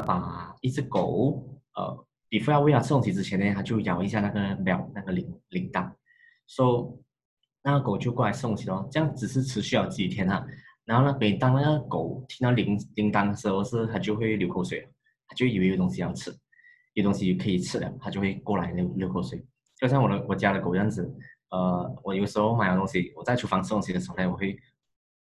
把一只狗，呃，比弗要喂它吃东西之前呢，它就咬一下那个表那个铃铃铛，所以那个狗就过来吃东西咯。这样只是持续了几天啊。然后呢，每当那个狗听到铃铃铛的时候，是它就会流口水，它就以为有东西要吃，有东西可以吃了，它就会过来流流口水。就像我的我家的狗这样子，呃，我有时候买了东西，我在厨房吃东西的时候呢，我会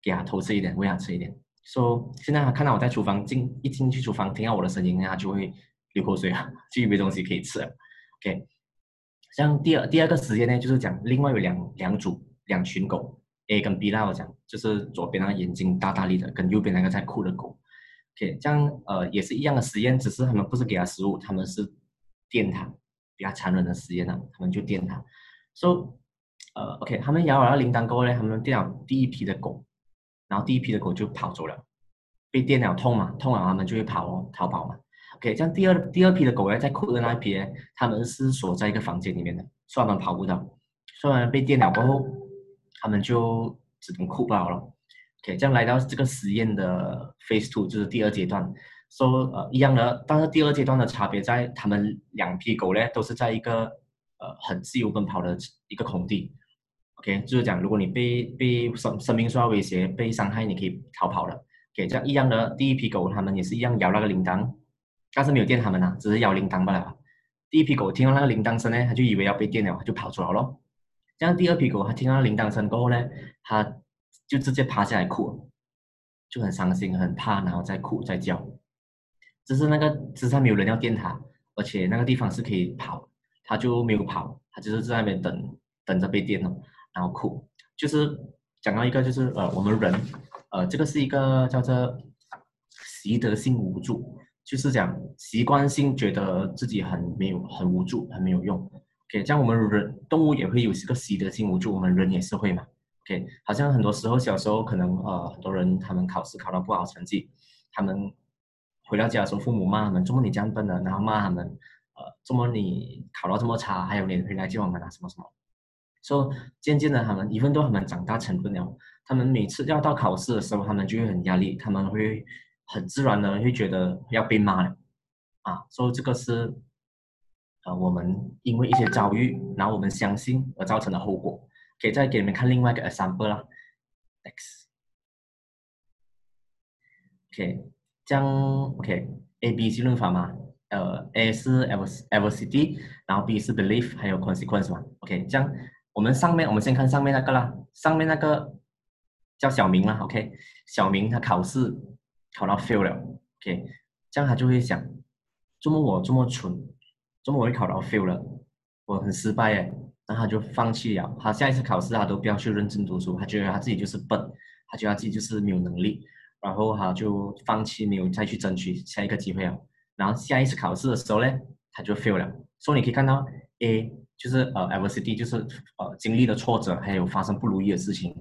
给它偷吃一点，喂它吃一点。说现在他看到我在厨房进一进去厨房，听到我的声音，它就会流口水啊，就以为东西可以吃了。OK，像第二第二个实验呢，就是讲另外有两两组两群狗。A 跟 B 啦，我讲就是左边那个眼睛大大力的，跟右边那个在哭的狗。OK，这样呃也是一样的实验，只是他们不是给它食物，他们是电它，比较残忍的实验呢，他们就电它。So，呃，OK，他们摇完铃铛过后呢，他们电了第一批的狗，然后第一批的狗就跑走了，被电脑痛嘛，痛了他们就会跑哦，逃跑嘛。OK，这样第二第二批的狗呢，在哭的那一批，他们是锁在一个房间里面的，所以他们跑不到，虽然被电脑过后。他们就只能哭跑了。OK，这样来到这个实验的 Phase Two，就是第二阶段，说呃一样的，但是第二阶段的差别在，他们两批狗呢都是在一个呃很自由奔跑的一个空地。OK，就是讲如果你被被生生命受到威胁、被伤害，你可以逃跑了。OK，这样一样的，第一批狗他们也是一样摇那个铃铛，但是没有电他们呐，只是摇铃铛罢了。第一批狗听到那个铃铛声呢，它就以为要被电了，它就跑出来了。这样第二批狗，它听到铃铛声过后呢，它就直接趴下来哭，就很伤心、很怕，然后再哭、再叫。只是那个，只是没有人要电它，而且那个地方是可以跑，它就没有跑，它就是在那边等，等着被电了，然后哭。就是讲到一个，就是呃，我们人，呃，这个是一个叫做习得性无助，就是讲习惯性觉得自己很没有、很无助、很没有用。OK，这样我们人动物也会有这个习得性无助，我们人也是会嘛。OK，好像很多时候小时候可能呃很多人他们考试考到不好成绩，他们回到家的时候父母骂他们，怎么你这样笨的，然后骂他们，呃，怎么你考到这么差，还有脸回来见我们啊什么什么。所以渐渐的他们一份都他们长大成人了，他们每次要到考试的时候，他们就会很压力，他们会很自然的会觉得要被骂了，啊，所以这个是。呃，我们因为一些遭遇，然后我们相信而造成的后果，可以再给你们看另外一个 example 啦。X，OK，这样 OK，A B C 论法嘛，呃，A 是 adversity，然后 B 是 belief，还有 consequence 嘛。OK，这样我们上面我们先看上面那个啦，上面那个叫小明啦。OK，小明他考试考到 fail 了，OK，这样他就会想，这么我这么蠢。怎么我会考到 fail 了？我很失败哎，那他就放弃了。他下一次考试他都不要去认真读书，他觉得他自己就是笨，他觉得他自己就是没有能力，然后他就放弃，没有再去争取下一个机会了。然后下一次考试的时候呢，他就 fail 了。所以你可以看到，A 就是呃 adversity 就是呃经历了挫折，还有发生不如意的事情。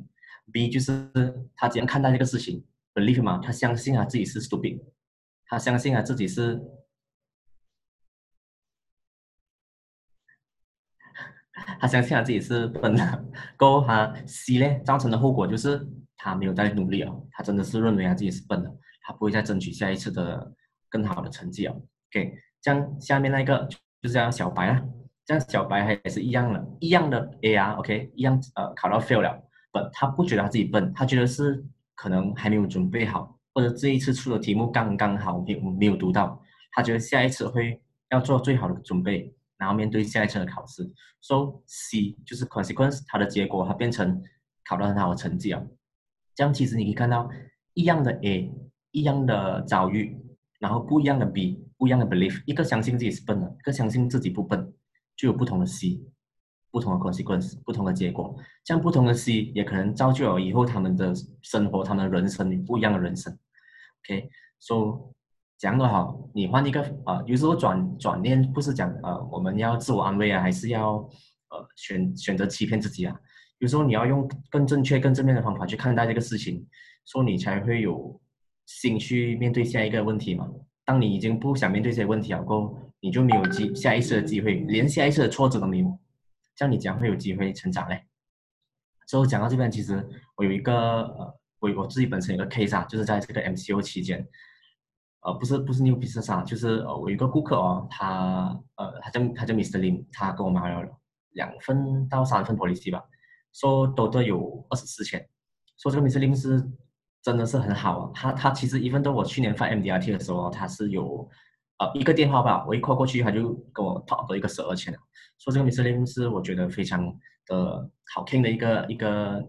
B 就是他怎样看待这个事情，believe 嘛，他相信他自己是 stupid，他相信他自己是。他相信他自己是笨的，过后他 C 呢造成的后果就是他没有再努力了，他真的是认为他自己是笨的，他不会再争取下一次的更好的成绩了。OK，这样下面那个就是这样小白啊，这样小白还也是一样的，一样的 A 啊，OK，一样呃考到 fail 了，笨，他不觉得他自己笨，他觉得是可能还没有准备好，或者这一次出的题目刚刚好没有没有读到，他觉得下一次会要做最好的准备。然后面对下一次的考试，so C 就是 consequence，它的结果它变成考到很好的成绩啊。这样其实你可以看到一样的 A，一样的遭遇，然后不一样的 B，不一样的 belief，一个相信自己是笨的，一个相信自己不笨，就有不同的 C，不同的 consequence，不同的结果。这样不同的 C 也可能造就了以后他们的生活，他们人生不一样的人生。OK，so 讲的好，你换一个啊，有时候转转念不是讲呃，我们要自我安慰啊，还是要呃选选择欺骗自己啊？有时候你要用更正确、更正面的方法去看待这个事情，说你才会有心去面对下一个问题嘛。当你已经不想面对这些问题了过后，你就没有机下一次的机会，连下一次的挫折都没有，这样你将会有机会成长嘞。之后讲到这边，其实我有一个呃，我我自己本身有个 case 啊，就是在这个 MCO 期间。呃，不是不是 new business 啊，就是呃，我一个顾客哦，他呃，他叫他叫 Mr. Lim，他跟我买了两份到三份 policy 吧，说都都有二十四千，说这个 Mr. Lim 是真的是很好啊，他他其实 even 到我去年发 MDRT 的时候，他是有呃一个电话吧，我一 call 过去，他就跟我 talk 到一个十二千了，说这个 Mr. Lim 是我觉得非常的好听的一个一个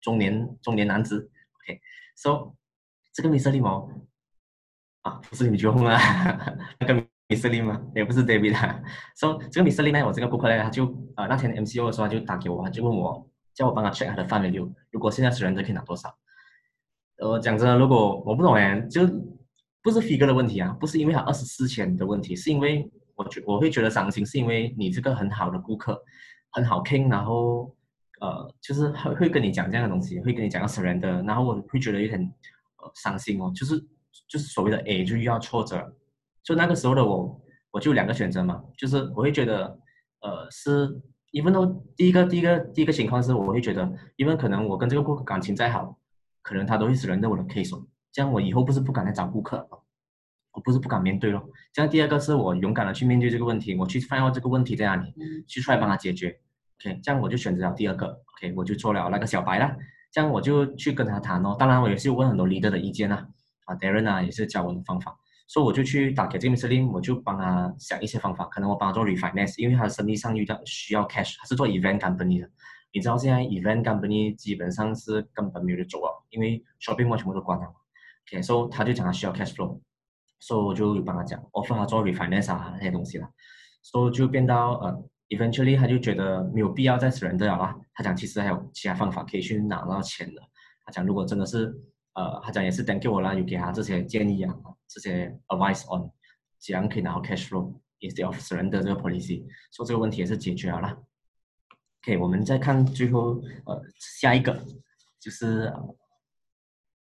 中年中年男子，OK，so 这个 Mr. Lim 哦。啊，不是你们结婚啊，那个 Mr. Lim 吗？也不是 David 啊。说这个 Mr. Lim 呢，我这个顾客呢，他就呃那天 MCO 的时候，他就打给我，他就问我，叫我帮他 check 他的范围六，如果现在 surrender 可以拿多少？呃，讲真的，如果我不懂哎，就不是 figure 的问题啊，不是因为他二十四千的问题，是因为我觉我会觉得伤心，是因为你这个很好的顾客，很好听，然后呃，就是会会跟你讲这样的东西，会跟你讲个 surrender，然后我会觉得有点呃伤心哦，就是。就是所谓的 A 就遇到挫折，就那个时候的我，我就两个选择嘛，就是我会觉得，呃，是，因为呢，第一个第一个第一个情况是，我会觉得，因为可能我跟这个顾客感情再好，可能他都会死人在我的 case，这样我以后不是不敢来找顾客，我不是不敢面对咯。这样第二个是我勇敢的去面对这个问题，我去发现这个问题在哪里，去出来帮他解决。OK，这样我就选择了第二个，OK，我就做了那个小白了，这样我就去跟他谈哦。当然我也是问很多 leader 的意见啊。啊，Darren 啊，也是教我的方法，所以我就去打给这个 Mr. Lin，我就帮他想一些方法，可能我帮他做 refinance，因为他的生意上遇到需要 cash，他是做 event company 的，你知道现在 event company 基本上是根本没有得做啊，因为 shopping mall 全部都关了 OK，so，他就讲他需要 cash flow，所以我就帮他讲，offer 他做 refinance 啊那些东西了，所以就变到呃，eventually 他就觉得没有必要再 surrender 了，他讲其实还有其他方法可以去拿到钱的，他讲如果真的是。呃，他讲也是 thank you 我啦，有给他这些建议啊，这些 advice on 怎样可以拿到 cash flow instead of surrender 这个 policy，说这个问题也是解决了啦。OK，我们再看最后呃下一个就是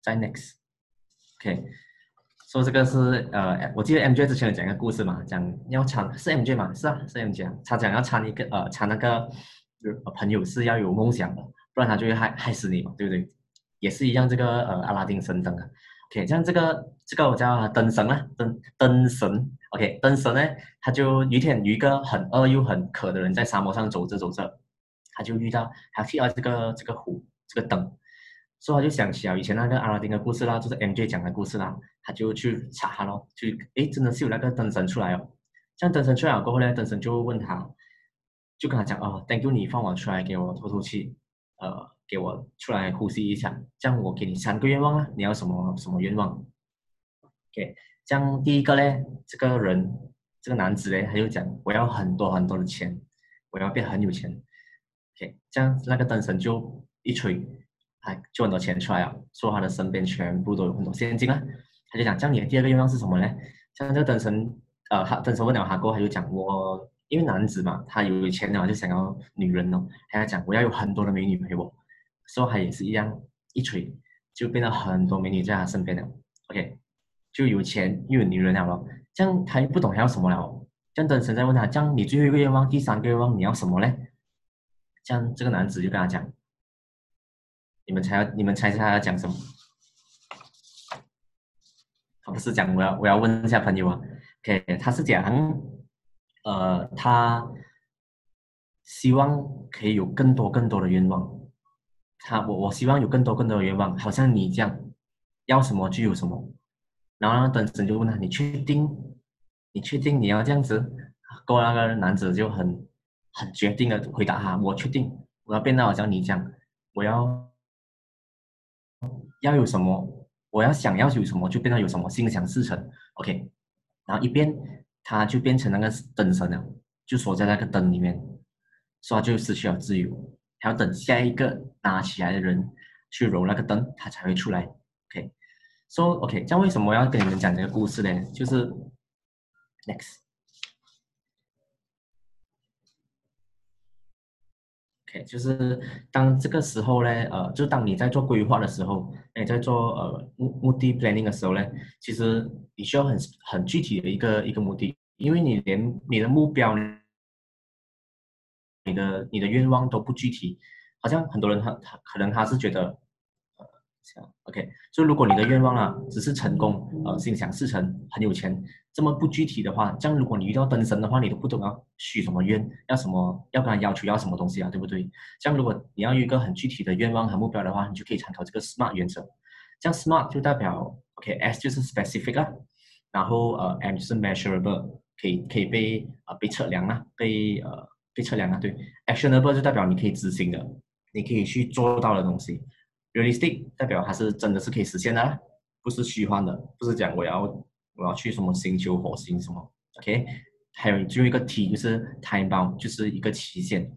在 next。OK，说这个是呃，我记得 MJ 之前有讲一个故事嘛，讲要参是 MJ 嘛，是啊是 MJ，啊。他讲要参一个呃参那个朋友是要有梦想的，不然他就会害害死你嘛，对不对？也是一样，这个呃阿拉丁神灯啊，OK，像这个这个我叫灯神啊，灯灯神，OK，灯神呢，他就有一天有一个很饿又很渴的人在沙漠上走着走着，他就遇到他提到这个这个壶这个灯，所以他就想起了以前那个阿拉丁的故事啦，就是 MJ 讲的故事啦，他就去查他咯，就诶真的是有那个灯神出来哦，这样灯神出来了过后呢，灯神就问他，就跟他讲哦，Thank you，你放我出来给我透透气，呃。给我出来呼吸一下，这样我给你三个愿望啊，你要什么什么愿望？OK，这样第一个呢，这个人这个男子呢，他就讲我要很多很多的钱，我要变很有钱。OK，这样那个灯神就一吹，哎，就很多钱出来了，说他的身边全部都有很多现金啊。他就讲，这样你的第二个愿望是什么呢？像这个灯神，呃，他灯神问了他过后，他就讲我因为男子嘛，他有钱的话就想要女人哦，他讲我要有很多的美女陪我。说他也是一样，一锤就变得很多美女在他身边了。OK，就有钱又有女人了咯。这样他又不懂还要什么了。这样灯神在问他：这样你最后一个愿望、第三个愿望你要什么呢？这样这个男子就跟他讲：你们猜你们猜猜他要讲什么？他不是讲我要我要问一下朋友啊。OK，他是讲呃他希望可以有更多更多的愿望。他我我希望有更多更多的愿望，好像你这样，要什么就有什么。然后灯神就问他：“你确定？你确定你要这样子？”过那个男子就很很决定的回答他：“我确定，我要变到好像你这样，我要要有什么，我要想要有什么就变到有什么，心想事成。”OK，然后一变他就变成那个灯神了，就锁在那个灯里面，所以他就失去了自由。还要等下一个拿起来的人去揉那个灯，他才会出来。OK，so OK，这样为什么要跟你们讲这个故事呢？就是 Next OK，就是当这个时候呢，呃，就当你在做规划的时候，你在做呃目目的 planning 的时候呢，其实你需要很很具体的一个一个目的，因为你连你的目标。你的你的愿望都不具体，好像很多人他他可能他是觉得，OK，所以如果你的愿望啊只是成功，呃，心想事成，很有钱，这么不具体的话，这样如果你遇到灯神的话，你都不懂要许什么愿，要什么，要跟他要求要什么东西啊，对不对？这样如果你要一个很具体的愿望和目标的话，你就可以参考这个 SMART 原则。这样 SMART 就代表 OK，S 就是 specific 啊，然后呃 M 就是 measurable，可以可以被呃被测量啊，被呃被测量啊，对，Actionable 就代表你可以执行的，你可以去做到的东西。Realistic 代表它是真的是可以实现的，不是虚幻的，不是讲我要我要去什么星球火星什么，OK？还有最后一个 T 就是 time bound，就是一个期限，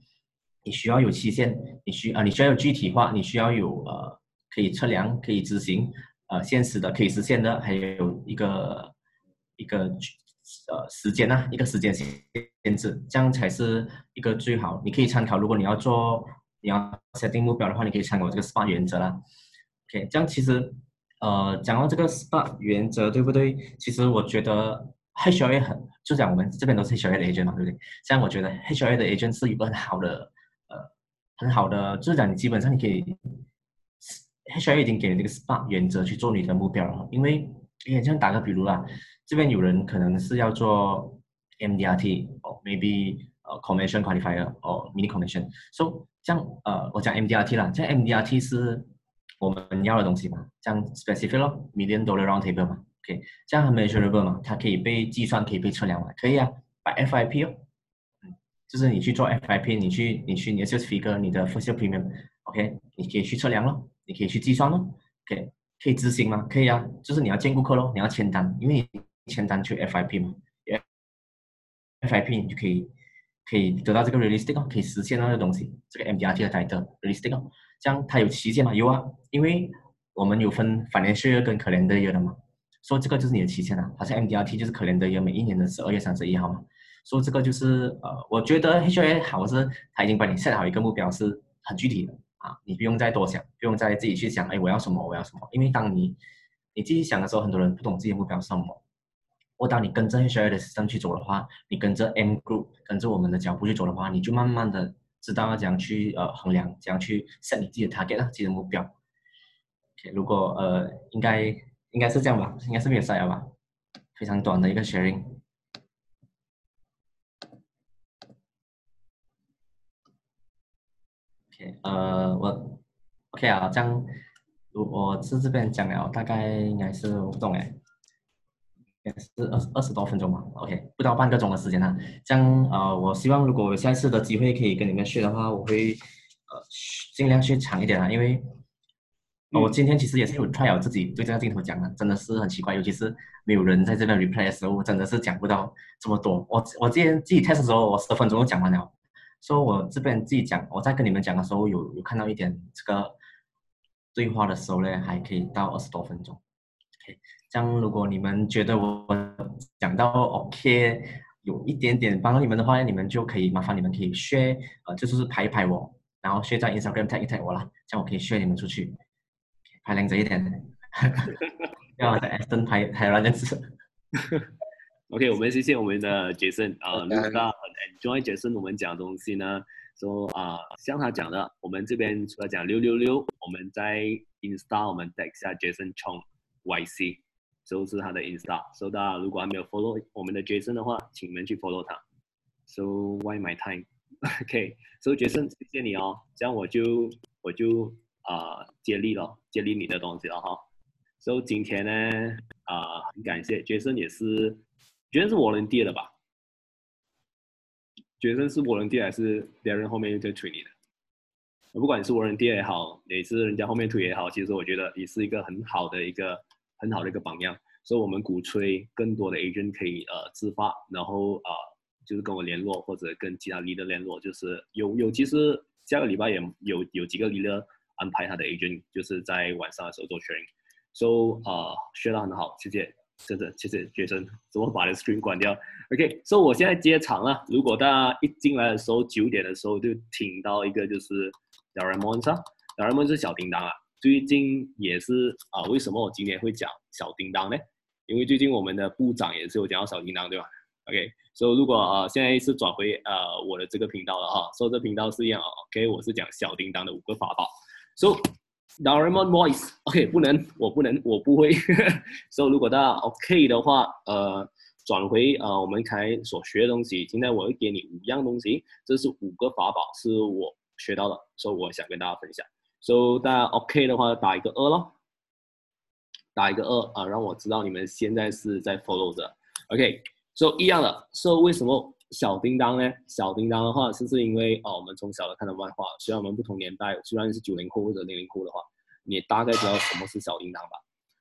你需要有期限，你需啊你需要有具体化，你需要有呃可以测量、可以执行、呃现实的可以实现的，还有一个一个呃时间呐，一个时间限制，这样才是一个最好。你可以参考，如果你要做。你要设定目标的话，你可以参考这个 SPA 原则啦。OK，这样其实，呃，讲到这个 SPA 原则，对不对？其实我觉得 HRA 很，就讲我们这边都是 HRA 的 agent 嘛，对不对？像我觉得 HRA 的 agent 是一个很好的，呃，很好的，就是讲你基本上你可以，HRA 已经给了这个 SPA 原则去做你的目标了。因为，因为像打个比如啦，这边有人可能是要做 MDRT，哦，maybe 呃 Commission Qualifier，哦，Mini Commission，so 像呃，我讲 MDRT 啦，像 MDRT 是我们要的东西嘛，像 specific 咯，million dollar round table 嘛，OK，这样很 measurable 嘛，它可以被计算，可以被测量嘛，可以啊，把 FIP 哦，嗯，就是你去做 FIP，你去你去你的 sales figure，你的 first premium，OK，你可以去测量咯，你可以去计算咯，OK，可以执行吗？可以啊，就是你要见顾客咯，你要签单，因为你签单去 FIP 嘛，FIP 你就可以。可以得到这个 realistic 哦，可以实现那个东西，这个 MDRT 的 title realistic 哦，这样它有期限吗？有啊，因为我们有分 financial 跟 calendar year 的嘛，所以这个就是你的期限啊。好像 MDRT 就是 calendar year，每一年的十二月三十一号嘛，所以这个就是呃，我觉得 HRA 好是他已经帮你 set 好一个目标，是很具体的啊，你不用再多想，不用再自己去想，哎，我要什么，我要什么，因为当你你自己想的时候，很多人不懂自己的目标是什么。或当你跟着 H R 的时阵去走的话，你跟着 M group 跟着我们的脚步去走的话，你就慢慢的知道要怎样去呃衡量，怎样去 set 你自己的 target 啊，自己的目标。OK，如果呃应该应该是这样吧，应该是没有晒了吧？非常短的一个 sharing。OK，呃我 OK 啊，这样我我是这边讲了，大概应该是我不懂哎。也是二二十多分钟嘛，OK，不到半个钟的时间呢。这样呃，我希望如果有下一次的机会可以跟你们学的话，我会呃尽量去长一点啊，因为我今天其实也是有 try 我自己对这个镜头讲的，真的是很奇怪，尤其是没有人在这边 reply 的时候，真的是讲不到这么多。我我之前自己 test 的时候，我十分钟就讲完了，所以我这边自己讲，我在跟你们讲的时候，有有看到一点这个对话的时候呢，还可以到二十多分钟，OK。像如果你们觉得我讲到 OK，有一点点帮到你们的话，你们就可以麻烦你们可以 share，呃，就是排一拍我，然后 share 在 Instagram tag 一 tag 我啦，这样我可以 share 你们出去，排靓仔一点，要在那件事。OK，我们谢谢我们的杰森啊，那个很 enjoy Jason 我们讲的东西呢，说啊，像他讲的，我们这边除了讲六六六，我们在 Insta 我们 tag 下杰森 Chong YC。就是他的 Insta，所以大家如果还没有 follow 我们的 Jason 的话，请你们去 follow 他。So why my time？OK，So Jason，谢谢你哦，这样我就我就啊接力了，接力你的东西了哈。So 今天呢啊很感谢 Jason，也是 Jason 是 volunteer 的吧？Jason 是 volunteer 还是别人后面又在推你的？不管你是 volunteer 也好，也是人家后面推也好，其实我觉得也是一个很好的一个。很好的一个榜样，所以我们鼓吹更多的 agent 可以呃自发，然后呃就是跟我联络或者跟其他 leader 联络，就是有有其实下个礼拜也有有几个 leader 安排他的 agent 就是在晚上的时候做 training，so 呃学得很好，谢谢，真的谢谢学生，怎么把这 screen 关掉？OK，so 我现在接场了，如果大家一进来的时候九点的时候就听到一个就是 d a r a m o n 啊 d a r a m o n 是小叮当啊。最近也是啊，为什么我今天会讲小叮当呢？因为最近我们的部长也是有讲到小叮当，对吧？OK，所以如果啊现在是转回呃我的这个频道了哈，所以这频道是一样，OK，我是讲小叮当的五个法宝。So Doraemon voice，OK，不能，我不能，我不会。所以如果大家 OK 的话，呃，转回呃我们才所学的东西。今天我会给你五样东西，这是五个法宝，是我学到的，所以我想跟大家分享。所以大家 OK 的话，打一个二咯，打一个二啊，让我知道你们现在是在 follow 着。OK，所以一样的，所以为什么？小叮当呢？小叮当的话，是不是因为哦，我们从小的看的漫画，虽然我们不同年代，虽然是九零后或者零零后的话，你大概知道什么是小叮当吧？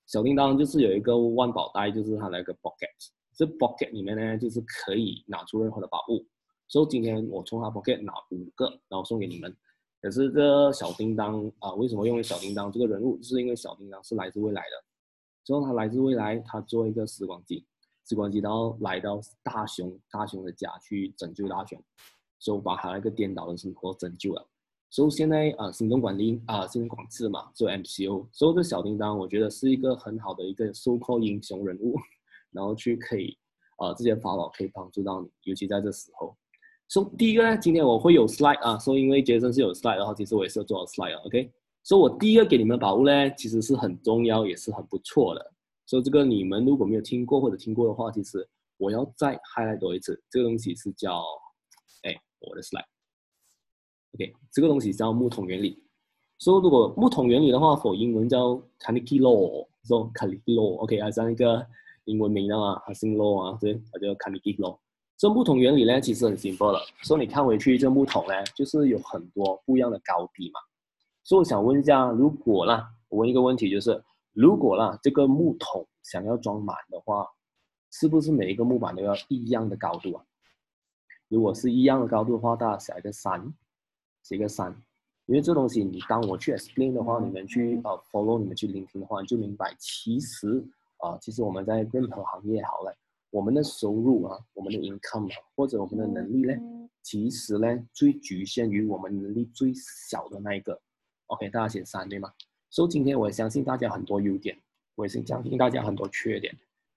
小叮当就是有一个万宝袋，就是它那个 pocket，这 pocket 里面呢，就是可以拿出任何的宝物。所以今天我从它 pocket 拿五个，然后送给你们。可是这小叮当啊，为什么用小叮当这个人物？就是因为小叮当是来自未来的，之后他来自未来，他做一个时光机。时光机，然后来到大雄大雄的家去拯救大雄，所以把他那个颠倒的生活拯救了。所以现在啊，行动管理啊，行动管制嘛，做 MCO。所以这小叮当，我觉得是一个很好的一个 so called 英雄人物，然后去可以啊，这些法宝可以帮助到你，尤其在这时候。所以第一个呢，今天我会有 slide 啊，所以因为杰森是有 slide，然后其实我也是要做 slide 啊，OK。所以我第一个给你们的宝物呢，其实是很重要，也是很不错的。所以这个你们如果没有听过或者听过的话，其实我要再 highlight 多一次。这个东西是叫，哎，我的 slide，OK，这个东西叫木桶原理。所以如果木桶原理的话，否英文叫 Carnegie Law，说 Carnegie Law，OK，还是一个英文名啊，还姓 Law 啊，对，它叫 Carnegie Law。这木桶原理呢，其实很 simple 的。所以你看回去，这木桶呢，就是有很多不一样的高低嘛。所以我想问一下，如果啦，我问一个问题，就是。如果啦，这个木桶想要装满的话，是不是每一个木板都要一样的高度啊？如果是一样的高度的话，大家写一个三，写一个三。因为这东西，你当我去 explain 的话，你们去呃 follow，你们去聆听的话，你就明白，其实啊，其实我们在任何行业好了，我们的收入啊，我们的 income 啊，或者我们的能力呢，其实呢，最局限于我们能力最小的那一个。OK，大家写三对吗？所以今天我相信大家很多优点，我也是相信大家很多缺点。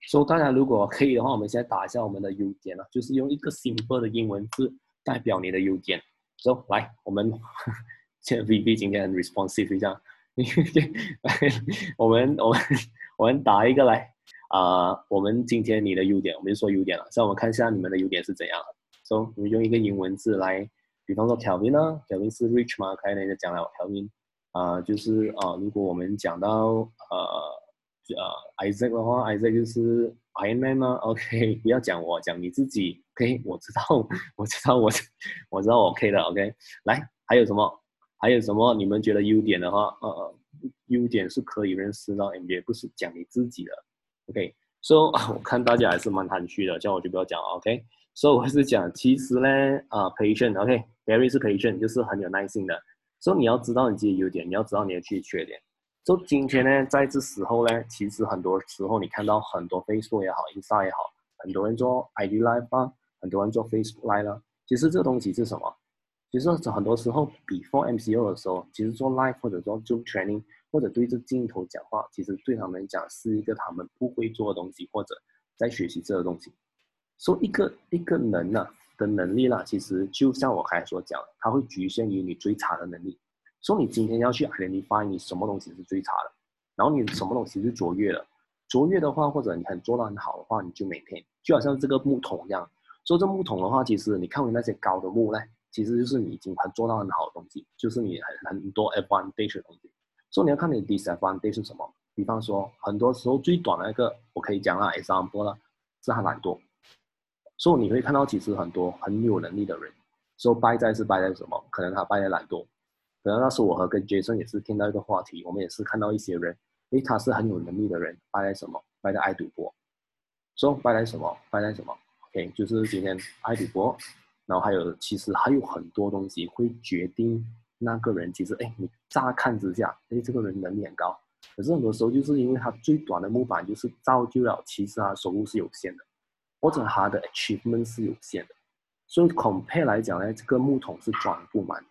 所以大家如果可以的话，我们现在打一下我们的优点啊，就是用一个 simple 的英文字代表你的优点。So 来，我们现在 VB 今天很 responsive 这样，我们我们我们打一个来啊，我们今天你的优点，我们就说优点了。所以我们看一下你们的优点是怎样。So 我们用一个英文字来，比方说 Kelvin 呢，Kelvin 是 rich 吗？开那就讲了 Kelvin。啊，就是啊，如果我们讲到呃呃，Isaac 的话，Isaac 就是 Iron Man 吗？OK，不要讲我，讲你自己。OK，我知道，我知道，我我知道 OK 的。OK，来，还有什么？还有什么？你们觉得优点的话，呃，优点是可以认识到 NBA，不是讲你自己的。OK，So 我看大家还是蛮含蓄的，叫我就不要讲了。OK，So 我是讲，其实呢，啊，patient，OK，very 是 patient，就是很有耐心的。所以你要知道你自己优点，你要知道你的自己缺点。就今天呢，在这时候呢，其实很多时候你看到很多 Facebook 也好，Ins 也好，很多人做 ID Live 啊，很多人做 Facebook Live 了。其实这个东西是什么？其实很多时候，before MCO 的时候，其实做 Live 或者说做 Training 或者对着镜头讲话，其实对他们来讲是一个他们不会做的东西，或者在学习这个东西。说一个一个人呢？的能力啦，其实就像我刚才所讲，它会局限于你追查的能力。说你今天要去 identify 你什么东西是最差的，然后你什么东西是卓越的。卓越的话，或者你很做的很好的话，你就每天就好像这个木桶一样。说这木桶的话，其实你看回那些高的木呢，其实就是你已经很做到很好的东西，就是你很很多 advantage 的东西。所以你要看你 disadvantage 是什么。比方说，很多时候最短的一个，我可以讲啊，example 了，是他懒惰。所以你会看到，其实很多很有能力的人，说败在是败在什么？可能他败在懒惰。可能那时候我和跟杰森也是听到一个话题，我们也是看到一些人，诶，他是很有能力的人，败在什么？败在爱赌博。说败在什么？败在什么？OK，就是今天爱赌博，然后还有其实还有很多东西会决定那个人。其实，哎，你乍看之下，哎，这个人能力很高，可是很多时候就是因为他最短的木板，就是造就了其实他收入是有限的。或者他的 achievement 是有限的，所以 compare 来讲呢，这个木桶是装不满的。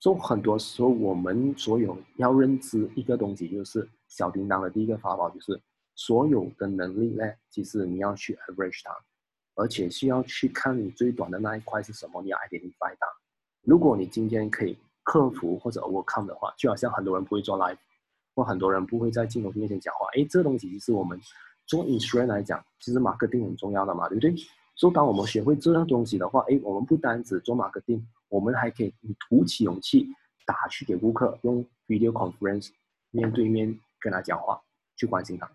所以很多时候我们所有要认知一个东西，就是小叮当的第一个法宝，就是所有的能力呢，其实你要去 average 它，而且需要去看你最短的那一块是什么，你要 identify 它。如果你今天可以克服或者 overcome 的话，就好像很多人不会做 live，或很多人不会在镜头面前讲话。哎，这东西其实我们做 insurance 来讲，其实 marketing 很重要的嘛，对不对？所以当我们学会这样东西的话，哎，我们不单只做 marketing，我们还可以你鼓起勇气打去给顾客，用 video conference 面对面跟他讲话，去关心他。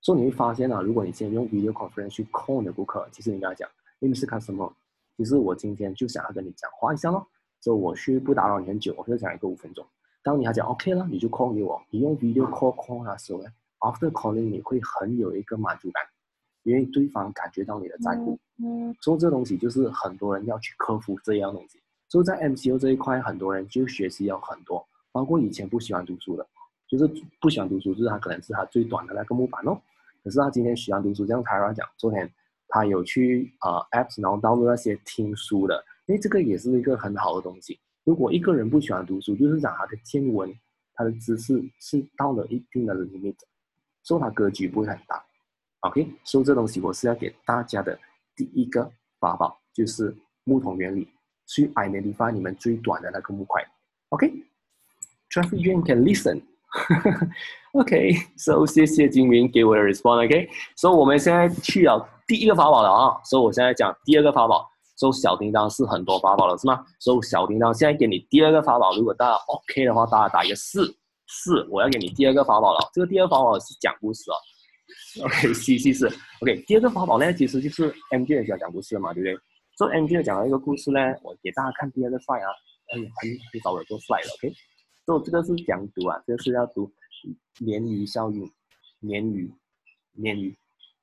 所以你会发现啊，如果你现在用 video conference 去 call 你的顾客，其实你跟他讲，因为是 customer，其实我今天就想要跟你讲话一下咯，所以我去不打扰你很久，我就讲一个五分钟。当你还讲 OK 了，你就 call 给我。你用 video call call 的时候呢，after calling 你会很有一个满足感，因为对方感觉到你的在乎。嗯。所以这东西就是很多人要去克服这样东西。所以在 MCO 这一块，很多人就学习了很多，包括以前不喜欢读书的，就是不喜欢读书，就是他可能是他最短的那个木板哦。可是他今天喜欢读书，像 Tara 讲，昨天他有去呃 apps，然后 download 那些听书的，因为这个也是一个很好的东西。如果一个人不喜欢读书，就是讲他的见闻、他的知识是到了一定的 limit，所以他格局不会很大。OK，所以这东西我是要给大家的第一个法宝，就是木桶原理，去 identify 你们最短的那个木块。OK，traffic jam can listen。OK，so 谢谢金明给我的 response。OK，so 我们现在去了第一个法宝了啊，所以我现在讲第二个法宝。收小叮当是很多法宝了，是吗？收小叮当，现在给你第二个法宝。如果大家 OK 的话，大家打一个四四。我要给你第二个法宝了。这个第二个法宝是讲故事哦。OK，C C 四。OK，第二个法宝呢，其实就是 M J 也要讲故事嘛，对不对？所以 M J 讲了一个故事呢，我给大家看第二个 slide 啊。哎，很很早我做 slide 了。OK，所以这个是讲读啊，这个是要读鲶鱼效应，鲶鱼，鲶鱼，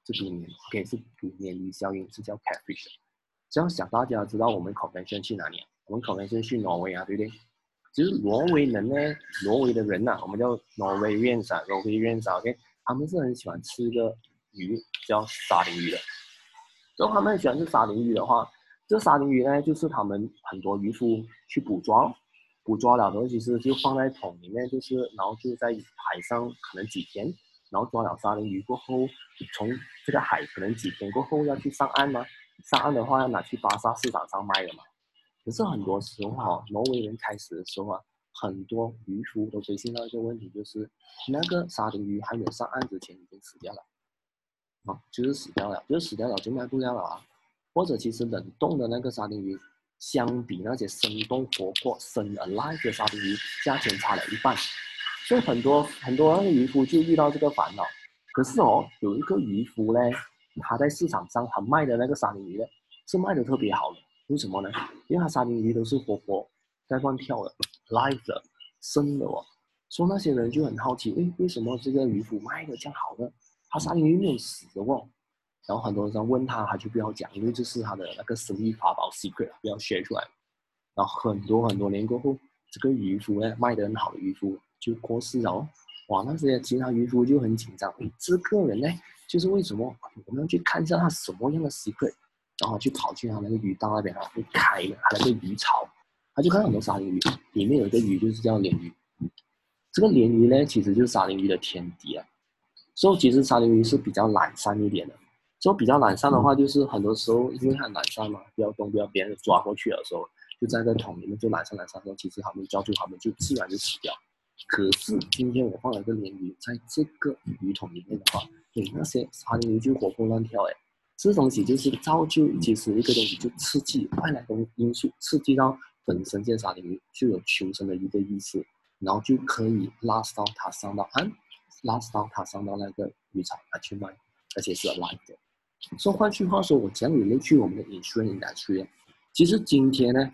这读鲶，OK 是读鲶鱼效应，是叫 catfish。这样想，大家知道我们考分先去哪里啊？我们考分先去挪威啊，对不对？其实挪威人呢，挪威的人呐，我们叫挪威院长，挪威院长，OK，他们是很喜欢吃一个鱼，叫沙丁鱼的。所以他们喜欢吃沙丁鱼的话，这沙丁鱼呢，就是他们很多渔夫去捕捉，捕捉了之后，其实就放在桶里面，就是然后就在海上可能几天，然后抓了沙丁鱼过后，从这个海可能几天过后要去上岸吗？上岸的话要拿去巴萨市场上卖的嘛，可是很多时候哈，挪威人开始的时候啊，很多渔夫都发现到一个问题，就是那个沙丁鱼还没有上岸之前已经死掉了，啊，就是死掉了，就是死掉了就卖不掉了。啊，或者其实冷冻的那个沙丁鱼，相比那些生动活泼生 alive 的沙丁鱼，价钱差了一半，所以很多很多那个渔夫就遇到这个烦恼，可是哦，有一个渔夫呢。他在市场上他卖的那个沙丁鱼呢，是卖的特别好的，为什么呢？因为他沙丁鱼都是活活在乱跳的，live 的，生的哦。所以那些人就很好奇，哎，为什么这个渔夫卖的这样好呢？他沙丁鱼没有死的哦。然后很多人问他，他就不要讲，因为这是他的那个生意法宝 secret，不要 share 出来。然后很多很多年过后，这个渔夫呢，卖的很好的渔夫就过世了。哦哇，那些其他渔夫就很紧张，哎，这个人呢？就是为什么我们要去看一下它什么样的 secret，然后去跑去他那个鱼道那边，然后去开它那个鱼槽，他就看到很多沙丁鱼，里面有一个鱼就是叫鲢鱼。这个鲢鱼呢，其实就是沙丁鱼的天敌啊。所以其实沙丁鱼是比较懒散一点的。所以比较懒散的话，就是很多时候因为它懒散嘛，不要动，不要别人抓过去的时候，就在个桶里面就懒散懒散的时候，其实他们抓住他们就自然就死掉。可是今天我放了一个鲢鱼在这个鱼桶里面的话，对那些沙丁鱼就活蹦乱跳，哎，这东西就是造就，其实一个东西就刺激外来的因素，刺激到本身这沙丁鱼就有求生的一个意识，然后就可以拉到它上到岸，拉到它上到那个渔场来去卖，而且是 live 的。说换句话说，我讲你们去我们的 insurance 其实今天呢，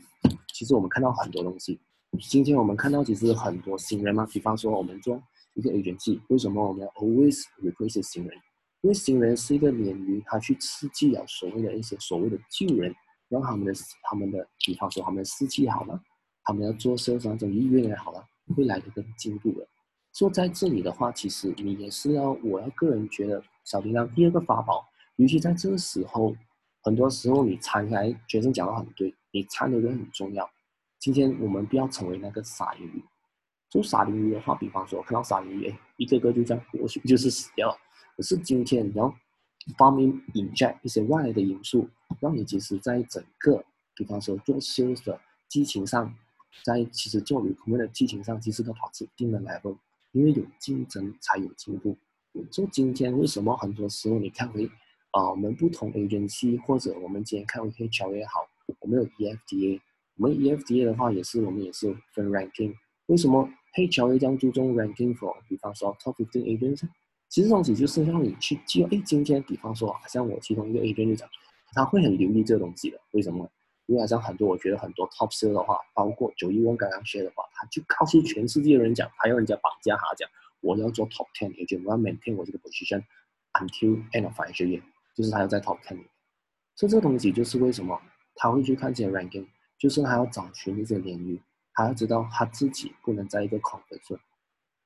其实我们看到很多东西。今天我们看到其实很多新人嘛，比方说我们做一个 agency，为什么我们要 always replace 新人？因为新人是一个免于，他去刺激了所谓的一些所谓的旧人，让他们的他们的，比方说他们的士气好了，他们要做销售那种意愿也好了，会来的更进步的。所以在这里的话，其实你也是要，我要个人觉得，小叮当第二个法宝，尤其在这个时候，很多时候你参来，学生讲的很对，你参的人很重要。今天我们不要成为那个傻鱼，做傻鱼的话，比方说看到傻鱼，哎，一个个就这样过去，就是死掉了。可是今天你要方面引进一些外来的因素，让你其实在整个，比方说做 sales 的激情上，在其实做 recruitment 的激情上，其实都保持一定的 level。因为有竞争才有进步。就今天为什么很多时候你看回啊，我们不同 A 07，或者我们今天看回 HR 也好，我们有 EFDA，我们 EFDA 的话也是我们也是分 ranking。为什么 HR 这样注重 ranking for？比方说 top fifteen agents，其实这东西就是让你去记。哎，今天比方说，好像我其中一个 agent 就讲，他会很留意这个东西的。为什么？因为好像很多，我觉得很多 top sale 的话，包括九一万刚刚 share 的话，他就告诉全世界的人讲，他要人家绑架他讲，我要做 top ten agent，我要 maintain 我这个 position until end of financial year，就是他要在 top ten 里。所以这个东西就是为什么他会去看这些 ranking，就是他要找寻这些领域，他要知道他自己不能在一个 conference。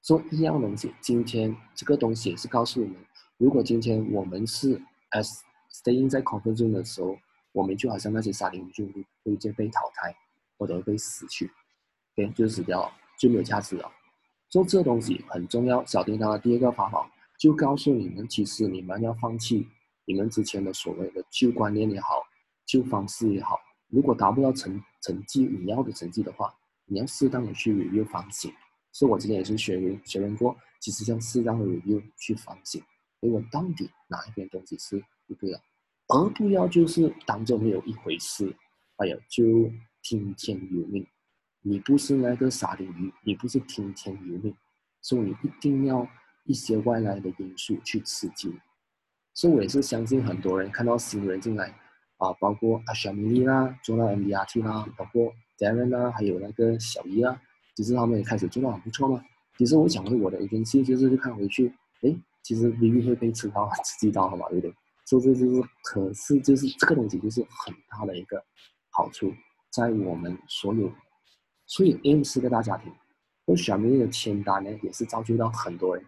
说一样东西，今天这个东西也是告诉我们，如果今天我们是 as staying 在 conference 的时候。我们就好像那些沙丁鱼，就会会被淘汰，或者会死去，OK，就死掉了，就没有价值了。做这东西很重要。小叮当的第二个法宝就告诉你们，其实你们要放弃你们之前的所谓的旧观念也好，旧方式也好。如果达不到成成绩你要的成绩的话，你要适当的去 review 反省。所以我之前也是学员学问过，其实要适当的 review 去反省，如果到底哪一边东西是不对的。而不要就是当做没有一回事，哎呀，就听天由命。你不是那个傻丁鱼，你不是听天由命，所以你一定要一些外来的因素去刺激。所以我也是相信很多人看到新人进来啊，包括阿小米粒啦，做到 MBRT 啦，包括 Darren 啦，还有那个小姨啦，其实他们也开始做到很不错嘛。其实我讲回我的 agency，就是看回去，哎，其实 V V 会被吃到刺激到，好吧，对不对？所以这就是，可是就是这个东西就是很大的一个好处，在我们所有，所以 M 是个大家庭，而小明的签单呢，也是造就到很多人，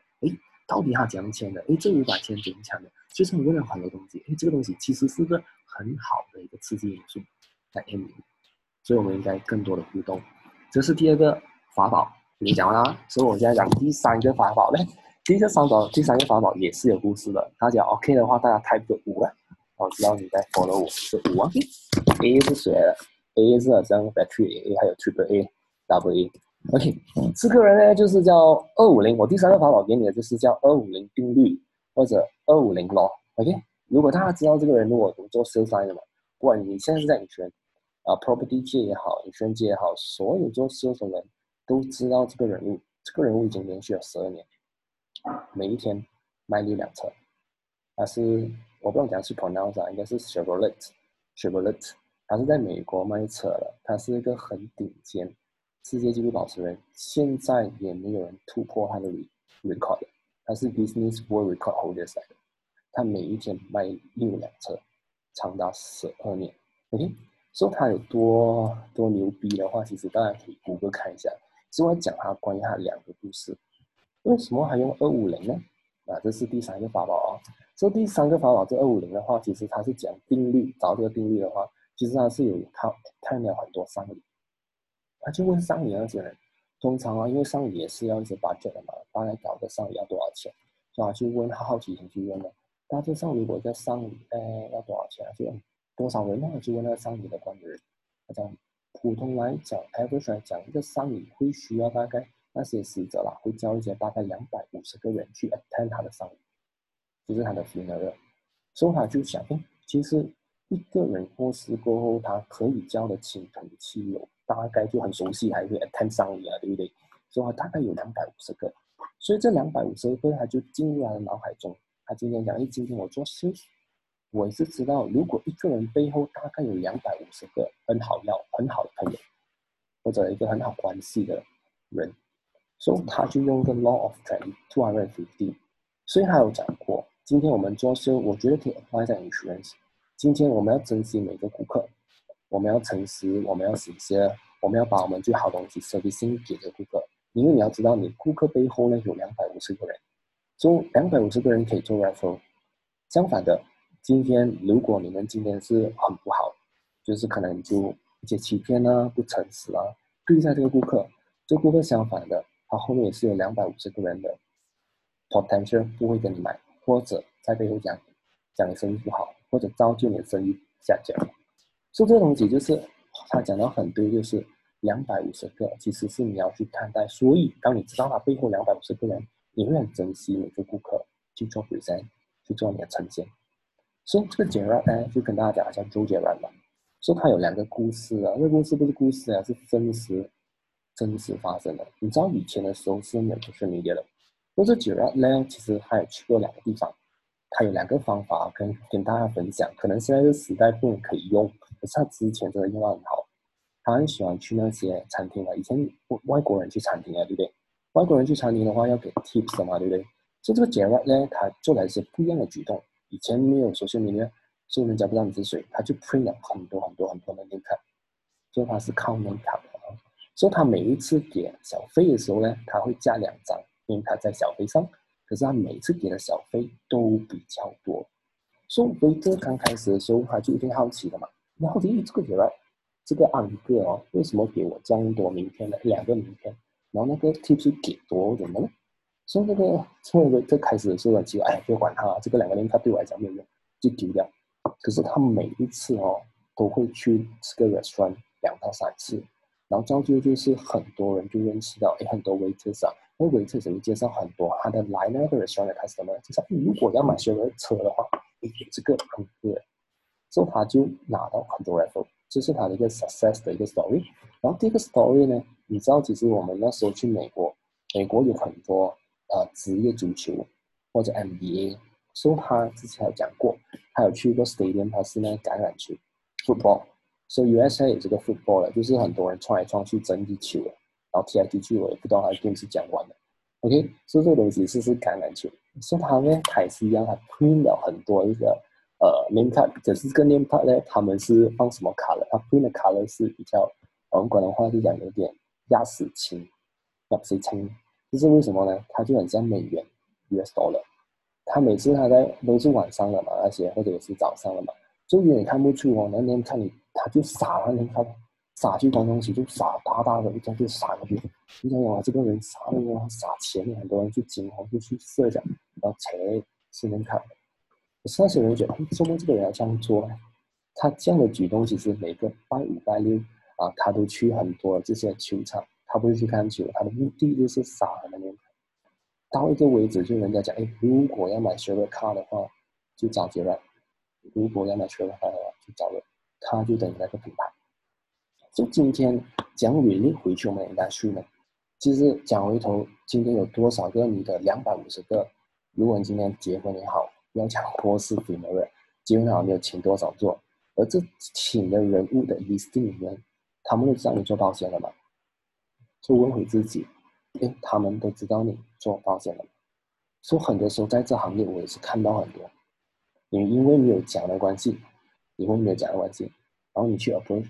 到底他怎样签的？哎，这五百签怎样签的？就是问了很多东西，哎，这个东西其实是个很好的一个刺激因素在 M 里，所以我们应该更多的互动。这是第二个法宝，你讲完了，所以我现在讲第三个法宝嘞。第一个法宝，第三个法宝也是有故事的。大家 OK 的话，大家 type 个五啊，我知道你在 follow 我，是五啊。A 是谁的？A 是好像 battery，A 还有 triple A，double A。OK，这个人呢就是叫二五零。我第三个法宝给你的就是叫二五零定律或者二五零喽。OK，如果大家知道这个人，如果做 sales 的嘛，不管你现在是在你圈啊 property 界也好，你圈界也好，所有做 sales 的人都知道这个人物。这个人物已经连续了十二年。每一天卖一辆车，他是我不用讲是 pronounce 应该是 Chevrolet，Chevrolet，他是在美国卖车的，他是一个很顶尖世界纪录保持人，现在也没有人突破他的 record，他是 Business World Record Holder 来的，他每一天卖六辆车，长达十二年，OK，说他有多多牛逼的话，其实大家可以谷歌看一下，是我讲他关于他两个故事。为什么还用二五零呢？啊，这是第三个法宝啊。这第三个法宝，这二五零的话，其实它是讲定律。找这个定律的话，其实它是有它看了很多商理。他就问商理那些人，通常啊，因为商理也是要一些 budget 的嘛，大概搞个商理要多少钱？所以他就问他好奇心去问了。大致上如果在商理，哎，要多少钱？就多少人呢？就问那个商理的管理人。他讲，普通来讲，average 来讲，一个商理会需要大概。那些死者啦，会叫一些大概两百五十个人去 attend 他的上礼，就是他的 funeral。所以他就想，哎，其实一个人过世过后，他可以叫的亲朋戚友，大概就很熟悉，还会 attend 丧礼啊，对不对？所以大概有两百五十个。所以这两百五十个，他就进入他的脑海中。他今天讲，哎，今天我做事，我是知道，如果一个人背后大概有两百五十个很好要、很好的朋友，或者一个很好关系的人。所以他就用个 law of twenty two hundred fifty，所以他有讲过，今天我们做事，我觉得可以 apply 在 insurance。今天我们要珍惜每个顾客，我们要诚实，我们要实些，我们要把我们最好的东西 servicing 给这顾客。因为你要知道，你顾客背后呢有两百五十个人，所以两百五十个人可以做 referral。相反的，今天如果你们今天是很不好，就是可能就一些欺骗啊、不诚实啊，对待这个顾客，这顾客相反的。他后面也是有两百五十个人的 potential 不会跟你买，或者在背后讲讲你生意不好，或者造就你的生意下降。所以这个东西就是他讲到很多，就是两百五十个，其实是你要去看待。所以，当你知道他背后两百五十个人，你会很珍惜每个顾客去做 present，去做你的呈现。所以，这个杰瑞呢，就跟大家讲，一下周杰伦嘛。说他有两个故事啊，那个故事不是故事啊，是真实、真实发生的。你知道以前的时候是没有 social media 的，那这 Gerard 呢，其实他有去过两个地方。他有两个方法跟跟大家分享，可能现在这时代不能可以用，可是他之前真的用到很好。他很喜欢去那些餐厅啊，以前外国人去餐厅啊，对不对？外国人去餐厅的话要给 tips 的嘛，对不对？所以这个 Jared 呢，他做了一些不一样的举动。以前没有手写名呢，所以人家不知道你是谁，他就 print 了很多很多很多的 name card，所以他是靠 name 卡的。所以他每一次给小费的时候呢，他会加两张 name card 在小费上。可是他每次给的小费都比较多，所以维特刚开始的时候他就一定好奇的嘛，然后咦这个原来这个安哥哦，为什么给我这样多名片呢？两个名片，然后那个 tips 给多点的呢？所以那个从维特开始的时候就哎不管他，这个两个人他对我来讲没有用，就丢掉。可是他每一次哦都会去这个 restaurant 两到三次，然后造就就是很多人就认识到哎很多维特上那维特怎么介绍很多他的来那个 restaurant 开始怎么介绍？如果要买修的车的话，这个很贵，所以他就拿到很多 level，这是他的一个 success 的一个 story。然后第一个 story 呢，你知道其实我们那时候去美国，美国有很多呃职业足球或者 NBA，所以他之前有讲过，他有去过 stadium，他是那个橄榄球 football，所以 USA 有这个 football 了，就是很多人撞来撞去争地球了。然后踢来踢去，我也不知道他电视讲完了。OK，所以这个东西是是橄榄球，所以他呢还是一样，他 print 了很多一个呃 name card，只是这个 name card 呢，他们是放什么 color？他 print 的 color 是比较，我们广东话就讲有点压死青，压死青，这是为什么呢？他就很像美元 US dollar，他每次他在都是晚上了嘛，那些或者是早上了嘛，就远远看不出哦，那天看你他就傻了，你看。撒去东西就撒大大的，一下就撒过去。你想想啊，这个人撒那个撒钱，很多人去惊慌，就去设想，然后才是能看。可是那些人觉得，说明这个人要这样做。他这样的举动，其实每个拜五拜六啊，他都去很多这些球场，他不是去看球，他的目的就是撒那边。到一个为止，就人家讲，哎，如果要买 s h 卡的话，就找杰瑞；如果要买 s h 卡的话，就找了，他就等于那个品牌。就今天讲履历回去我们应该去呢。其实讲回头，今天有多少个你的两百五十个？如果你今天结婚也好，要讲或是什么的，结婚好你有请多少做？而这请的人物的 listing 里面，他们都知道你做保险了吗？就问回自己，哎，他们都知道你做保险了吗？所以很多时候在这行业，我也是看到很多，你因为没有讲的关系，你为没有讲的关系，然后你去 approach。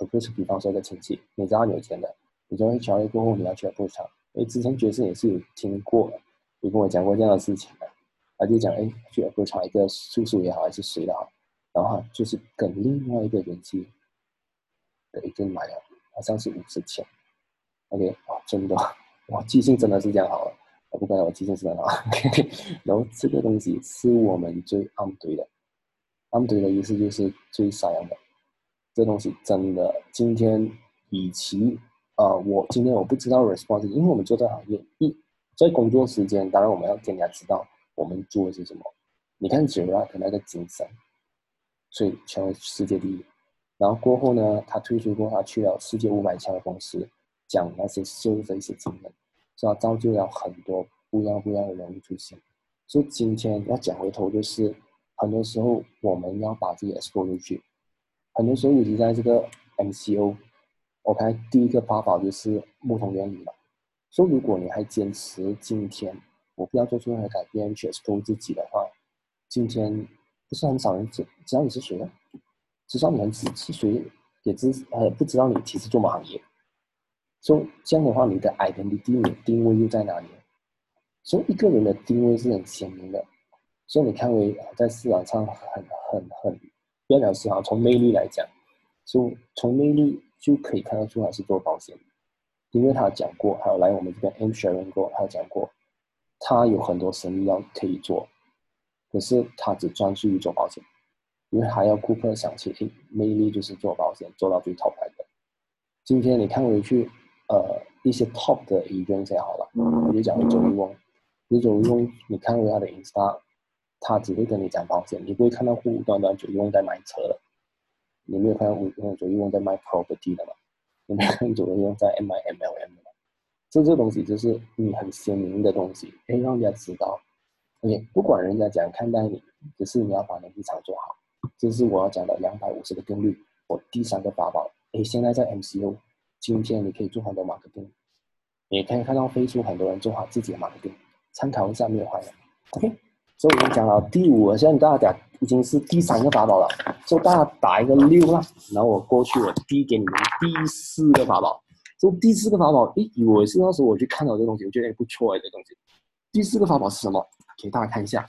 而不是比方说一个亲戚，你知道有钱的，你就会交易过后你要去补偿。哎，之前爵士也是有听过，有跟我讲过这样的事情的。他就讲，哎，去补偿一个叔叔也好，还是谁的好，然后就是跟另外一个人去的一个买了，好像是五十千。OK，哇，真的，哇，记性真的是这样好了。我不管我记性是很好。OK，然后这个东西是我们最暗堆的，暗堆的意思就是最善良的。这东西真的，今天与其呃，我今天我不知道 response，因为我们做这行业，一在工作时间，当然我们要更加知道我们做的是什么。你看 j e r a 的那个精神，所以成为世界第一。然后过后呢，他退出过，他去了世界五百强的公司，讲那些修的一些技能，是吧？造就了很多不一样不一样的人物出现。所以今天要讲回头，就是很多时候我们要把自己 explore 出去。很多时候，尤其在这个 MCO，我看第一个法宝就是木桶原理嘛。说如果你还坚持今天我不要做出任何改变去勾自己的话，今天不是很少人知知道你是谁的，知道你们是是谁，也知呃不知道你其实做么行业。所以这样的话，你的 identity 你定位又在哪里？所以一个人的定位是很鲜明的。所以你看为在市场上很很很。不要讲是哈，从魅力来讲，就从魅力就可以看得出来是做保险，因为他讲过，还有来我们这边 M sharing 过，他讲过，他有很多生意要可以做，可是他只专注于做保险，因为还要顾客想起，魅力就是做保险做到最 top 的，今天你看回去，呃，一些 top 的 agent 也好了，我就讲周一翁，周一翁，你看回他的 Insta，他只会跟你讲保险，你不会看到户端端周一翁在买车了，你没有看到户周一翁在卖 property 的嘛？你没有看周一翁在卖 MLM 的嘛？这这东西就是你很鲜明的东西，可以让人家知道。OK，不管人家怎样看待你，只是你要把你立场做好。这是我要讲的两百五十个定律。我第三个法宝，哎，现在在 MCO，今天你可以做很多马克定，你可以看到飞书很多人做好自己的马克定，参考一下没有坏的。OK，所以我们讲了第五，现在大家讲已经是第三个法宝了，所以大家打一个六啦。然后我过去我递给你们第四个法宝，就第四个法宝，诶，我是那时候我去看到这东西，我觉得也不错哎，这东西。第四个法宝是什么？给大家看一下。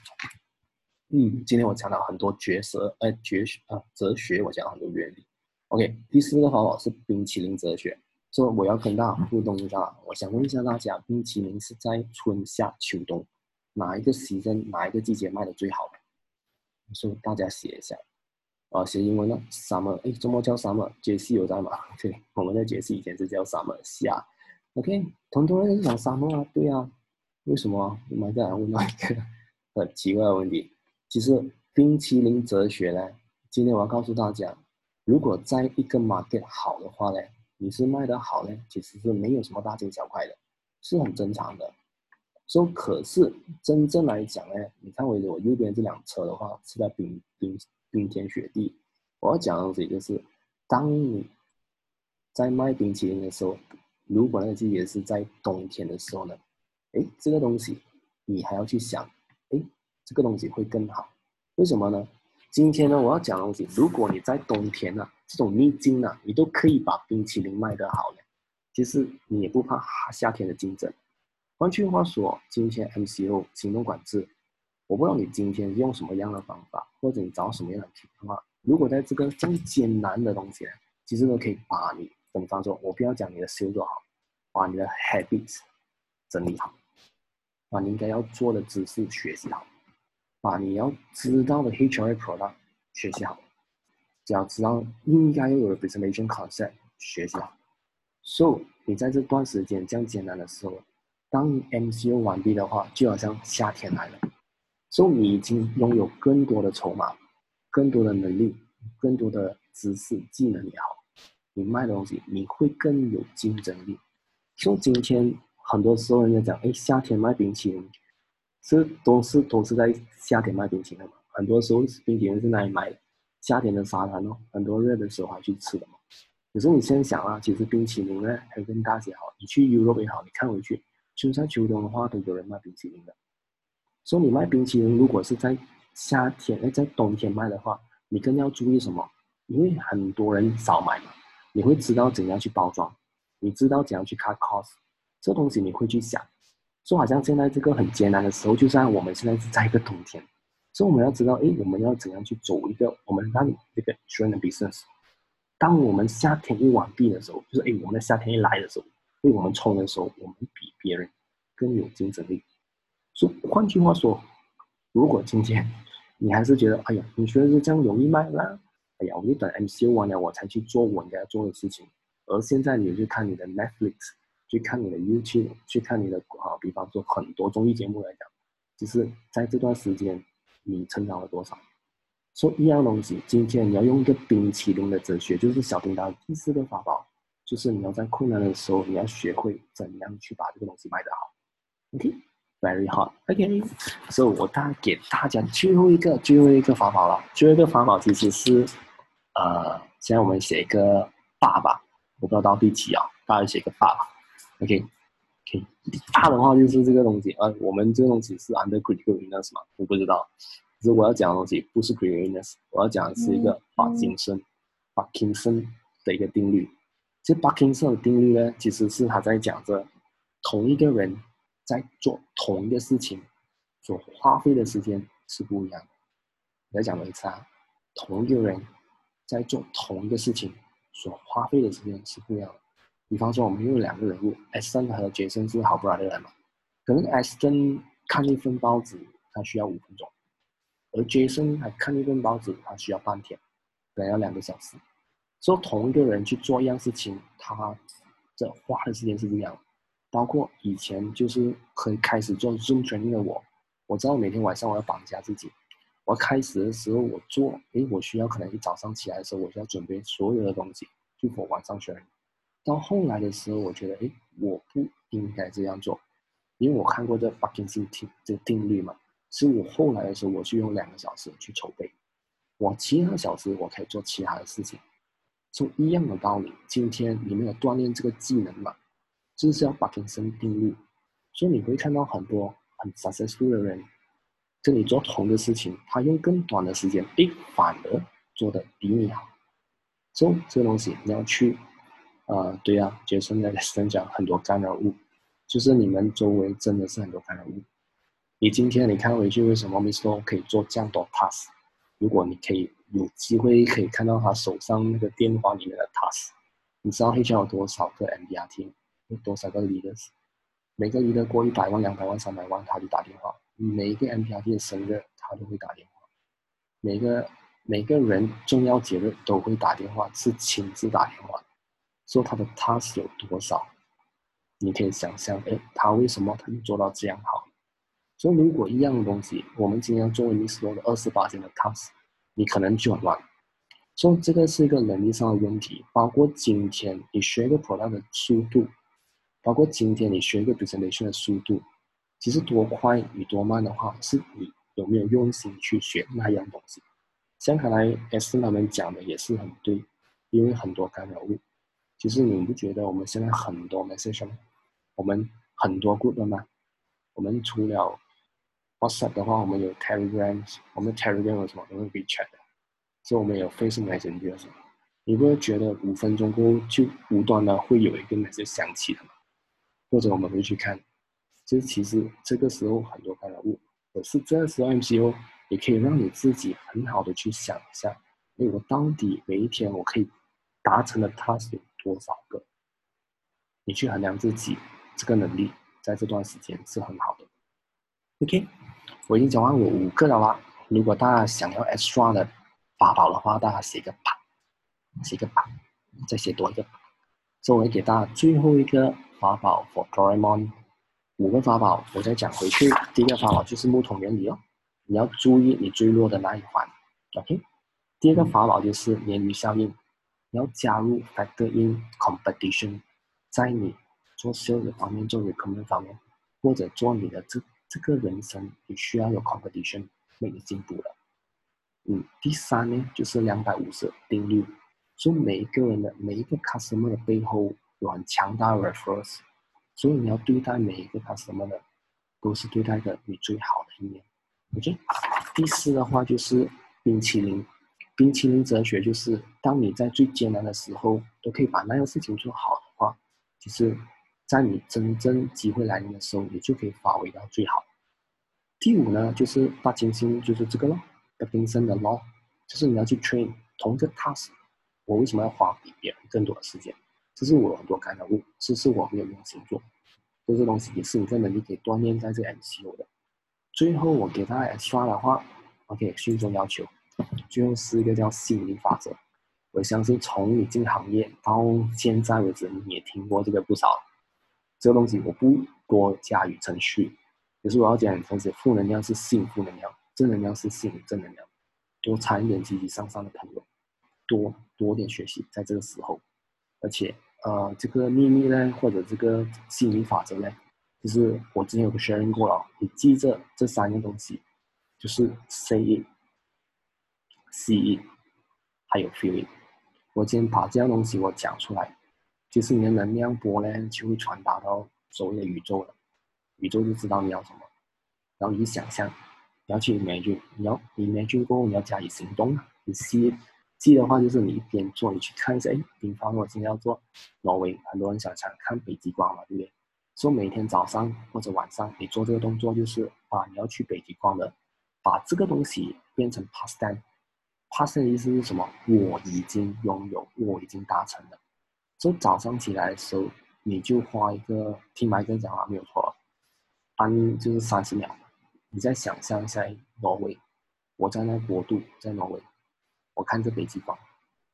嗯，今天我讲了很多角色，呃，哲啊，哲学，我讲了很多原理。OK，第四个法宝是冰淇淋哲学，所以我要跟大家互动一下。我想问一下大家，冰淇淋是在春夏秋冬哪一个时间、哪一个季节卖的最好？所以大家写一下。啊，写英文呢？Summer，哎，周末叫 Summer，杰西有在吗？对，我们的杰西以前是叫 Summer 夏。OK，很多人讲 Summer 啊，对啊，为什么？我们再来问到一个 很奇怪的问题。其实冰淇淋哲学呢，今天我要告诉大家，如果在一个 market 好的话呢，你是卖的好呢，其实是没有什么大惊小怪的，是很正常的。说可是真正来讲呢，你看我我右边这辆车的话是在冰冰冰天雪地，我要讲的东西就是，当你在卖冰淇淋的时候，如果那个季节是在冬天的时候呢，哎，这个东西你还要去想。哎这个东西会更好，为什么呢？今天呢，我要讲的东西。如果你在冬天呢，这种逆境呢，你都可以把冰淇淋卖得好呢，其实你也不怕夏天的竞争。换句话说，今天 MCO 行动管制，我不知道你今天用什么样的方法，或者你找什么样的情况。如果在这个这么艰难的东西，其实都可以把你怎么方说？我不要讲你的修做好，把你的 habits 整理好，把你应该要做的知识学习好。把你要知道的 HR product 学习好，只要知道应该要有的 presentation concept 学习好。So 你在这段时间这样艰难的时候，当 MCU 完毕的话，就好像夏天来了。所以你已经拥有更多的筹码、更多的能力、更多的知识、技能也好，你卖东西你会更有竞争力。So 今天很多时候人家讲，哎，夏天卖冰淇淋。这都是都是在夏天卖冰淇淋嘛，很多时候冰淇淋是拿来买夏天的沙滩哦，很多热的时候还去吃的嘛。可是你现在想啊，其实冰淇淋呢还跟大些好，你去 Europe 也好，你看回去，春夏秋冬的话都有人卖冰淇淋的。所以你卖冰淇淋，如果是在夏天哎在冬天卖的话，你更要注意什么？因为很多人少买嘛，你会知道怎样去包装，你知道怎样去 cut cost，这东西你会去想。就好像现在这个很艰难的时候，就像我们现在是在一个冬天，所以我们要知道，哎，我们要怎样去走一个我们让这个 trend business。当我们夏天一完毕的时候，就是哎，我们的夏天一来的时候，为我们冲的时候，我们比别人更有竞争力。所以换句话说，如果今天你还是觉得，哎呀，你觉得这样容易卖啦？哎呀，我就等 MCO 完了我才去做我应该做的事情，而现在你去看你的 Netflix。去看你的 YouTube，去看你的啊，比方说很多综艺节目来讲，就是在这段时间你成长了多少？说一样东西，今天你要用一个冰淇淋的哲学，就是小叮当第四个法宝，就是你要在困难的时候，你要学会怎样去把这个东西卖得好。OK，very hard。OK，所以我大给大家最后一个最后一个法宝了，最后一个法宝其实是呃，现在我们写一个爸爸，我不知道到第几啊，大家写一个爸爸。OK，OK，大的话就是这个东西啊，我们这个东西是 under critical illness 嘛？我不知道，可是我要讲的东西不是 critical illness，我要讲的是一个帕金森，帕金森的一个定律。这帕金森的定律呢，其实是他在讲着同一个人在做同一个事情所花费的时间是不一样的。再讲一次啊，同一个人在做同一个事情所花费的时间是不一样的。比方说，我们有两个人物，Aston 和杰森是好不来的人嘛？可能 Aston 看一份报纸，他需要五分钟，而杰森还看一份报纸，他需要半天，可能要两个小时。所以同一个人去做一样事情，他这花的时间是不一样。包括以前就是可以开始做 Zoom training 的我，我知道每天晚上我要绑架自己。我开始的时候我做，诶，我需要可能一早上起来的时候，我需要准备所有的东西，就我晚上学。到后来的时候，我觉得，诶，我不应该这样做，因为我看过这巴金森定这个定律嘛。是我后来的时候，我就用两个小时去筹备，我其他小时我可以做其他的事情。就一样的道理，今天你们有锻炼这个技能嘛？就是要巴金森定律，所以你会看到很多很 successful 的人，跟你做同的事情，他用更短的时间，哎，反而做的比你好。所以这个东西你要去，呃，对呀，杰森在分讲很多干扰物，就是你们周围真的是很多干扰物。你今天你看回去，为什么 Mr. 可以做这样多 task？如果你可以有机会可以看到他手上那个电话里面的 task，你知道 HR 有多少个 MBRT？有多少个 leaders？每个 leader 过一百万、两百万、三百万，他就打电话。每一个 MPRT 的生日，他都会打电话。每个每个人重要节日都会打电话，是亲自打电话。说他的 task 有多少？你可以想象，哎，他为什么他能做到这样好？所以如果一样的东西，我们今天作为你所有的二十八天的 task，你可能就很乱。所以这个是一个能力上的问题，包括今天你学一个 product 的速度。包括今天你学一个 presentation 的速度，其实多快与多慢的话，是你有没有用心去学那样东西。像看来 S 他们讲的也是很对，因为很多干扰物。其实你不觉得我们现在很多 message 吗？我们很多 group 吗？我们除了 WhatsApp 的话，我们有 Telegram，我们 Telegram 有什么？有 WeChat，所以我们有 Facebook Messenger 什么？你不会觉得五分钟过后就无端的会有一个 message 响起的吗？或者我们会去看，就是其实这个时候很多干扰物，可是这个时候 MCO 也可以让你自己很好的去想一下，哎，我到底每一天我可以达成的 task 有多少个？你去衡量自己这个能力，在这段时间是很好的。OK，我已经讲完我五个了啦。如果大家想要 extra 的法宝的话，大家写个八，写个八，再写多一个。作为给大家最后一个。法宝 for Doraemon，五个法宝，我再讲回去。第一个法宝就是木桶原理哦，你要注意你坠落的那一环。OK，第二个法宝就是鲶鱼效应，你要加入 factor in competition，在你做 sales 方面、做 recommend 方面，或者做你的这这个人生，你需要有 competition，为你进步了。嗯，第三呢就是两百五十定律，说每一个人的每一个 customer 的背后。有很强大的 reference，所以你要对待每一个 customer 的，都是对待的你最好的一面。我觉得第四的话就是冰淇淋，冰淇淋哲学就是，当你在最艰难的时候都可以把那样事情做好的话，其实，在你真正机会来临的时候，你就可以发挥到最好。第五呢，就是大金星，就是这个咯，的冰生的喽就是你要去 train 同一个 task，我为什么要花比别人更多的时间？这是我很多干扰物，这是我没有用心做，这些东西也是你的能力可以锻炼在这 MCO 的。最后我给大家刷的话，OK，心中要求，最后是一个叫吸引力法则。我相信从你进行业到现在为止，你也听过这个不少。这个东西我不多加以程序，可是我要讲，同时负能量是吸引负能量，正能量是吸引正能量。多参一点积极向上的朋友，多多点学习，在这个时候，而且。呃，这个秘密呢，或者这个吸引力法则呢，就是我之前有个 sharing 过了，你记着这三样东西，就是 say it，see it，还有 feel it。我今天把这样东西我讲出来，其实你的能量波呢就会传达到所谓的宇宙了，宇宙就知道你要什么，然后你想象，你要去凝聚你要凝聚过后你要加以行动啊，你 see。it。记的话就是你一边做，你去看一下，哎，比方我今天要做挪威，很多人想想看北极光嘛，对不对？所以每天早上或者晚上你做这个动作，就是把你要去北极光的，把这个东西变成 past t e n past t e n 的意思是什么？我已经拥有，我已经达成了。就早上起来的时候，你就花一个听麦克讲话没有错，按就是三十秒，你再想象一下挪威，我在那国度，在挪威。我看着北极光，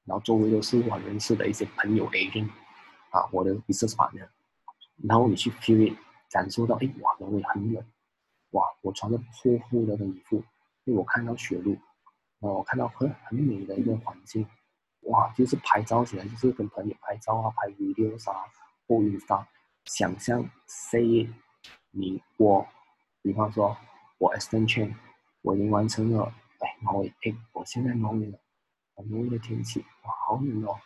然后周围都是我认识的一些朋友 agent 啊，我的 business partner，然后你去 feel it，感受到，哎，哇，挪威很冷，哇，我穿着厚厚的的衣服，因为我看到雪路，然后我看到很很美的一个环境，哇，就是拍照起来就是跟朋友拍照啊，拍 video 啊，或 Insta，想象 say 你我，比方说我 extension，我已经完成了，哎，挪威，哎，我现在挪威了。挪威的天气哇，好冷哦，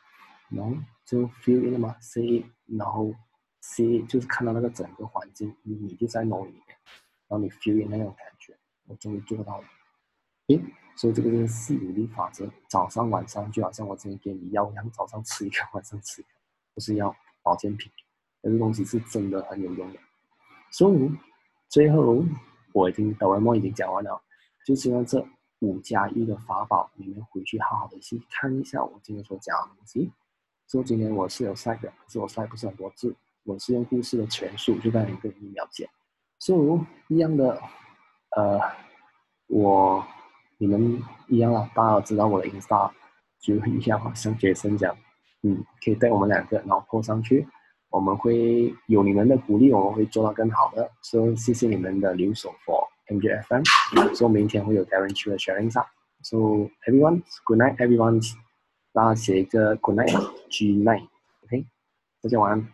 然后就 feel it 嘛，see it，然后 see 就是看到那个整个环境，你就在挪威里面，然后你 feel it 那种感觉，我终于做到了。诶，所以这个就是吸引力法则，早上晚上就好像我之前给你药一样，早上吃一个，晚上吃一个，不是要保健品，这个东西是真的很有用的。所以最后我已经抖音梦已经讲完了，就希望这。五加一的法宝，你们回去好好的去看一下我今天所讲的东西。所以今天我是有晒的，可是我晒不是很多字，我是用故事的全数就让你更了解。所以一样的，呃，我你们一样啊，大家知道我的 Insta 就一样，像杰森讲，嗯，可以带我们两个然后拖上去，我们会有你们的鼓励，我们会做到更好的。所以谢谢你们的留守 for。MJFM. So 明天会有 Darren Chu 的 sharing 上。So everyone, good night, everyone. 大家写一个 good night G night. OK，大家晚安。